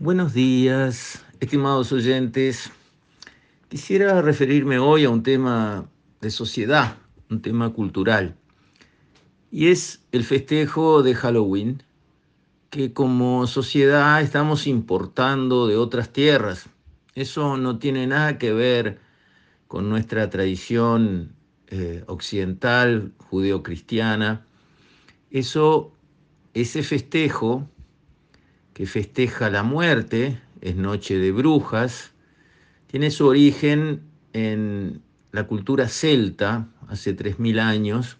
Buenos días, estimados oyentes. Quisiera referirme hoy a un tema de sociedad, un tema cultural, y es el festejo de Halloween, que como sociedad estamos importando de otras tierras. Eso no tiene nada que ver con nuestra tradición eh, occidental, judeocristiana. Eso, ese festejo que festeja la muerte, es Noche de Brujas, tiene su origen en la cultura celta, hace 3.000 años.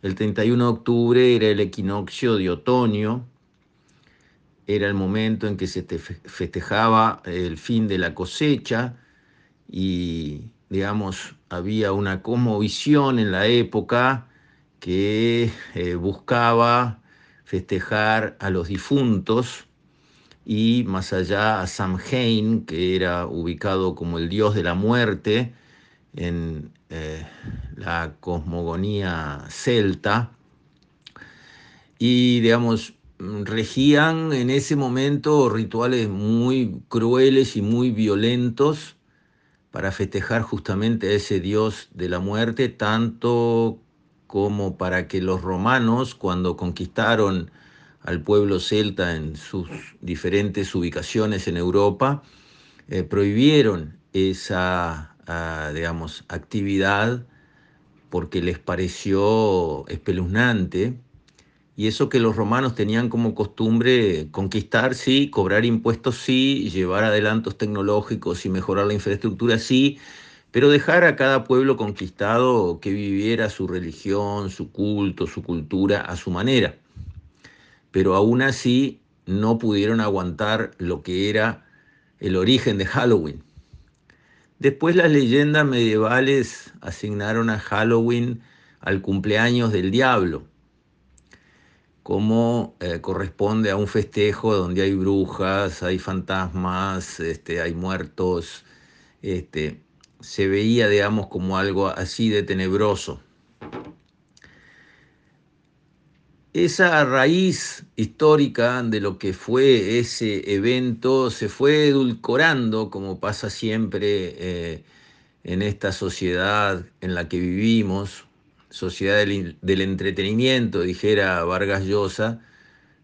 El 31 de octubre era el equinoccio de otoño, era el momento en que se festejaba el fin de la cosecha y, digamos, había una visión en la época que eh, buscaba festejar a los difuntos y más allá a Samhain, que era ubicado como el dios de la muerte en eh, la cosmogonía celta, y digamos, regían en ese momento rituales muy crueles y muy violentos para festejar justamente a ese dios de la muerte, tanto como para que los romanos, cuando conquistaron al pueblo celta en sus diferentes ubicaciones en Europa, eh, prohibieron esa, ah, digamos, actividad porque les pareció espeluznante. Y eso que los romanos tenían como costumbre conquistar, sí, cobrar impuestos, sí, llevar adelantos tecnológicos y mejorar la infraestructura, sí, pero dejar a cada pueblo conquistado que viviera su religión, su culto, su cultura a su manera pero aún así no pudieron aguantar lo que era el origen de Halloween. Después las leyendas medievales asignaron a Halloween al cumpleaños del diablo, como eh, corresponde a un festejo donde hay brujas, hay fantasmas, este, hay muertos. Este, se veía, digamos, como algo así de tenebroso. Esa raíz histórica de lo que fue ese evento se fue edulcorando, como pasa siempre eh, en esta sociedad en la que vivimos, sociedad del, del, entretenimiento, dijera Vargas Llosa,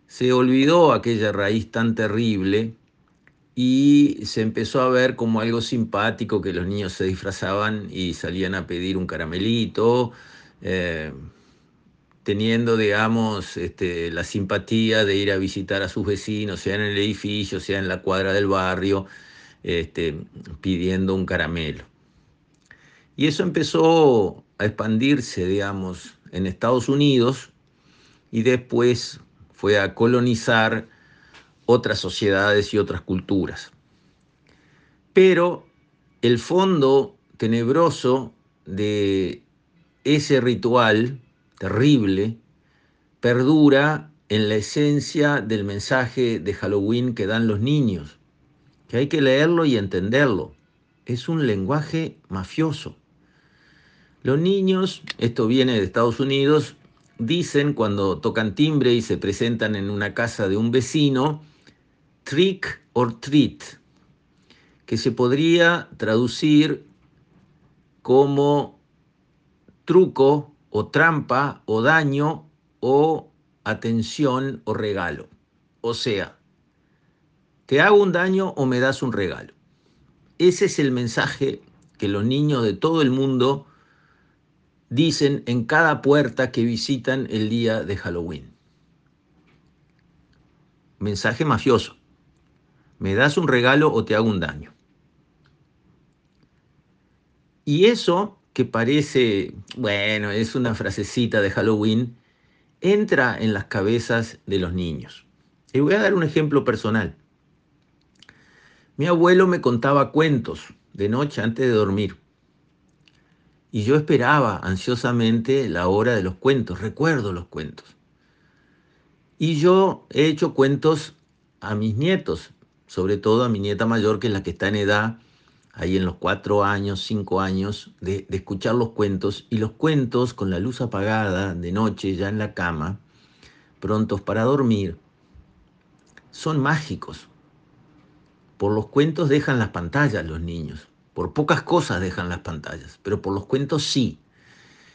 se olvidó aquella raíz tan terrible y se empezó a ver como algo simpático que los niños se disfrazaban y salían a pedir un caramelito. Eh, teniendo, digamos, este, la simpatía de ir a visitar a sus vecinos, sea en el edificio, sea en la cuadra del barrio, este, pidiendo un caramelo. Y eso empezó a expandirse, digamos, en Estados Unidos y después fue a colonizar otras sociedades y otras culturas. Pero el fondo tenebroso de ese ritual terrible, perdura en la esencia del mensaje de Halloween que dan los niños, que hay que leerlo y entenderlo. Es un lenguaje mafioso. Los niños, esto viene de Estados Unidos, dicen cuando tocan timbre y se presentan en una casa de un vecino, trick or treat, que se podría traducir como truco o trampa o daño o atención o regalo. O sea, te hago un daño o me das un regalo. Ese es el mensaje que los niños de todo el mundo dicen en cada puerta que visitan el día de Halloween. Mensaje mafioso. Me das un regalo o te hago un daño. Y eso que parece, bueno, es una frasecita de Halloween, entra en las cabezas de los niños. Y voy a dar un ejemplo personal. Mi abuelo me contaba cuentos de noche antes de dormir. Y yo esperaba ansiosamente la hora de los cuentos, recuerdo los cuentos. Y yo he hecho cuentos a mis nietos, sobre todo a mi nieta mayor, que es la que está en edad ahí en los cuatro años, cinco años, de, escuchar los cuentos, y los cuentos con la luz apagada de noche ya en la cama, prontos para dormir, son mágicos. Por los cuentos dejan las pantallas los niños. Por pocas cosas dejan las pantallas, pero por los cuentos sí.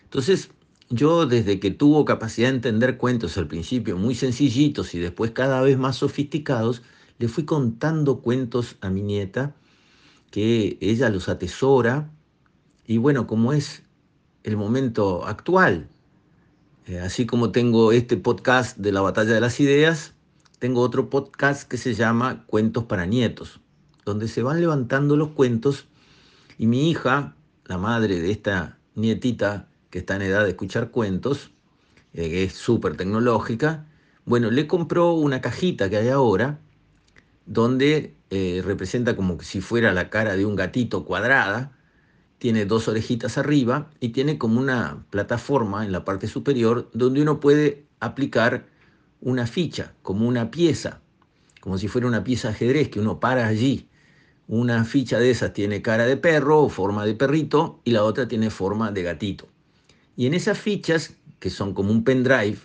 Entonces, yo desde que tuvo capacidad de entender cuentos al principio muy sencillitos y después cada vez más sofisticados, le fui contando cuentos a mi nieta que ella los atesora y bueno, como es el momento actual, eh, así como tengo este podcast de la batalla de las ideas, tengo otro podcast que se llama Cuentos para Nietos, donde se van levantando los cuentos y mi hija, la madre de esta nietita que está en edad de escuchar cuentos, eh, es súper tecnológica, bueno, le compró una cajita que hay ahora, donde eh, representa como si fuera la cara de un gatito cuadrada, tiene dos orejitas arriba y tiene como una plataforma en la parte superior donde uno puede aplicar una ficha, como una pieza, como si fuera una pieza de ajedrez que uno para allí. Una ficha de esas tiene cara de perro o forma de perrito y la otra tiene forma de gatito. Y en esas fichas, que son como un pendrive,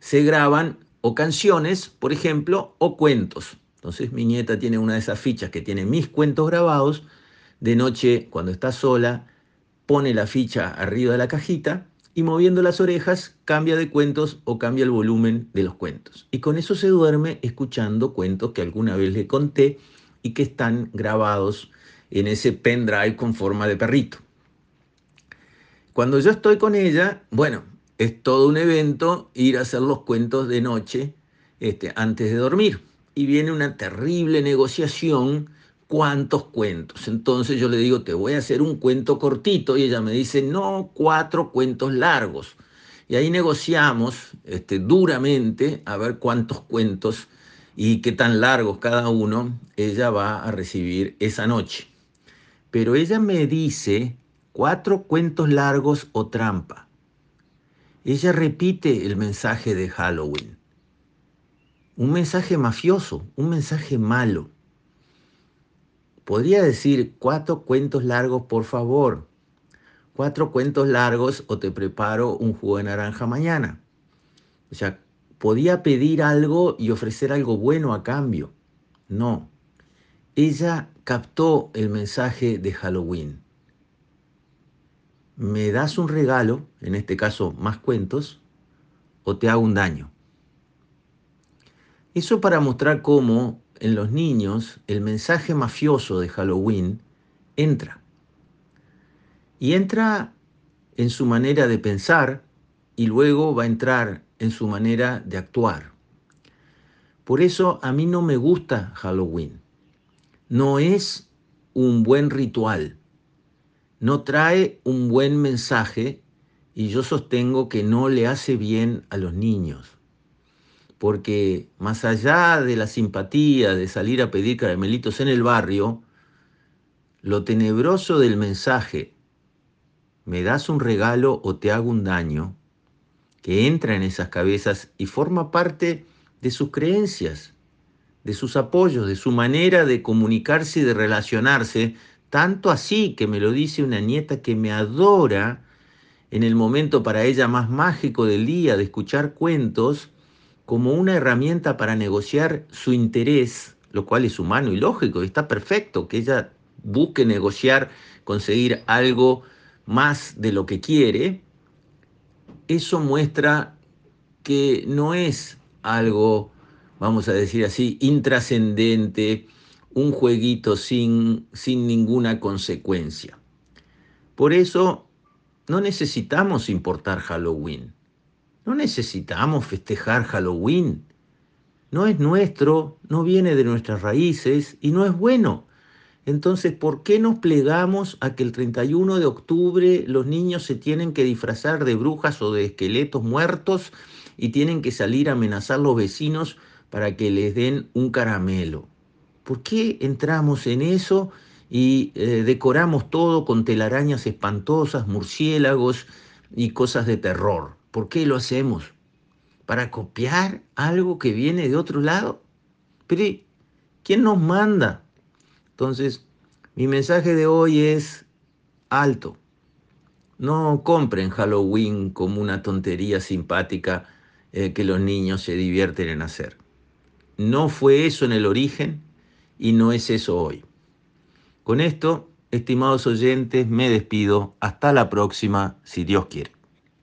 se graban o canciones, por ejemplo, o cuentos. Entonces mi nieta tiene una de esas fichas que tiene mis cuentos grabados de noche, cuando está sola, pone la ficha arriba de la cajita y moviendo las orejas cambia de cuentos o cambia el volumen de los cuentos. Y con eso se duerme escuchando cuentos que alguna vez le conté y que están grabados en ese pendrive con forma de perrito. Cuando yo estoy con ella, bueno, es todo un evento ir a hacer los cuentos de noche este, antes de dormir. Y viene una terrible negociación cuántos cuentos. Entonces yo le digo, te voy a hacer un cuento cortito y ella me dice, no, cuatro cuentos largos. Y ahí negociamos este, duramente a ver cuántos cuentos y qué tan largos cada uno ella va a recibir esa noche. Pero ella me dice cuatro cuentos largos o trampa. Ella repite el mensaje de Halloween. Un mensaje mafioso, un mensaje malo. Podría decir cuatro cuentos largos, por favor. Cuatro cuentos largos o te preparo un jugo de naranja mañana. O sea, podía pedir algo y ofrecer algo bueno a cambio. No. Ella captó el mensaje de Halloween. ¿Me das un regalo, en este caso más cuentos, o te hago un daño? Eso para mostrar cómo en los niños el mensaje mafioso de Halloween entra. Y entra en su manera de pensar y luego va a entrar en su manera de actuar. Por eso a mí no me gusta Halloween. No es un buen ritual. No trae un buen mensaje y yo sostengo que no le hace bien a los niños porque más allá de la simpatía de salir a pedir caramelitos en el barrio, lo tenebroso del mensaje, me das un regalo o te hago un daño, que entra en esas cabezas y forma parte de sus creencias, de sus apoyos, de su manera de comunicarse y de relacionarse, tanto así que me lo dice una nieta que me adora en el momento para ella más mágico del día de escuchar cuentos, como una herramienta para negociar su interés, lo cual es humano y lógico, y está perfecto que ella busque negociar, conseguir algo más de lo que quiere, eso muestra que no es algo, vamos a decir así, intrascendente, un jueguito sin, sin ninguna consecuencia. Por eso no necesitamos importar Halloween. No necesitamos festejar Halloween. No es nuestro, no viene de nuestras raíces y no es bueno. Entonces, ¿por qué nos plegamos a que el 31 de octubre los niños se tienen que disfrazar de brujas o de esqueletos muertos y tienen que salir a amenazar a los vecinos para que les den un caramelo? ¿Por qué entramos en eso y eh, decoramos todo con telarañas espantosas, murciélagos y cosas de terror? ¿Por qué lo hacemos? ¿Para copiar algo que viene de otro lado? Pero ¿quién nos manda? Entonces, mi mensaje de hoy es alto. No compren Halloween como una tontería simpática eh, que los niños se divierten en hacer. No fue eso en el origen y no es eso hoy. Con esto, estimados oyentes, me despido. Hasta la próxima, si Dios quiere.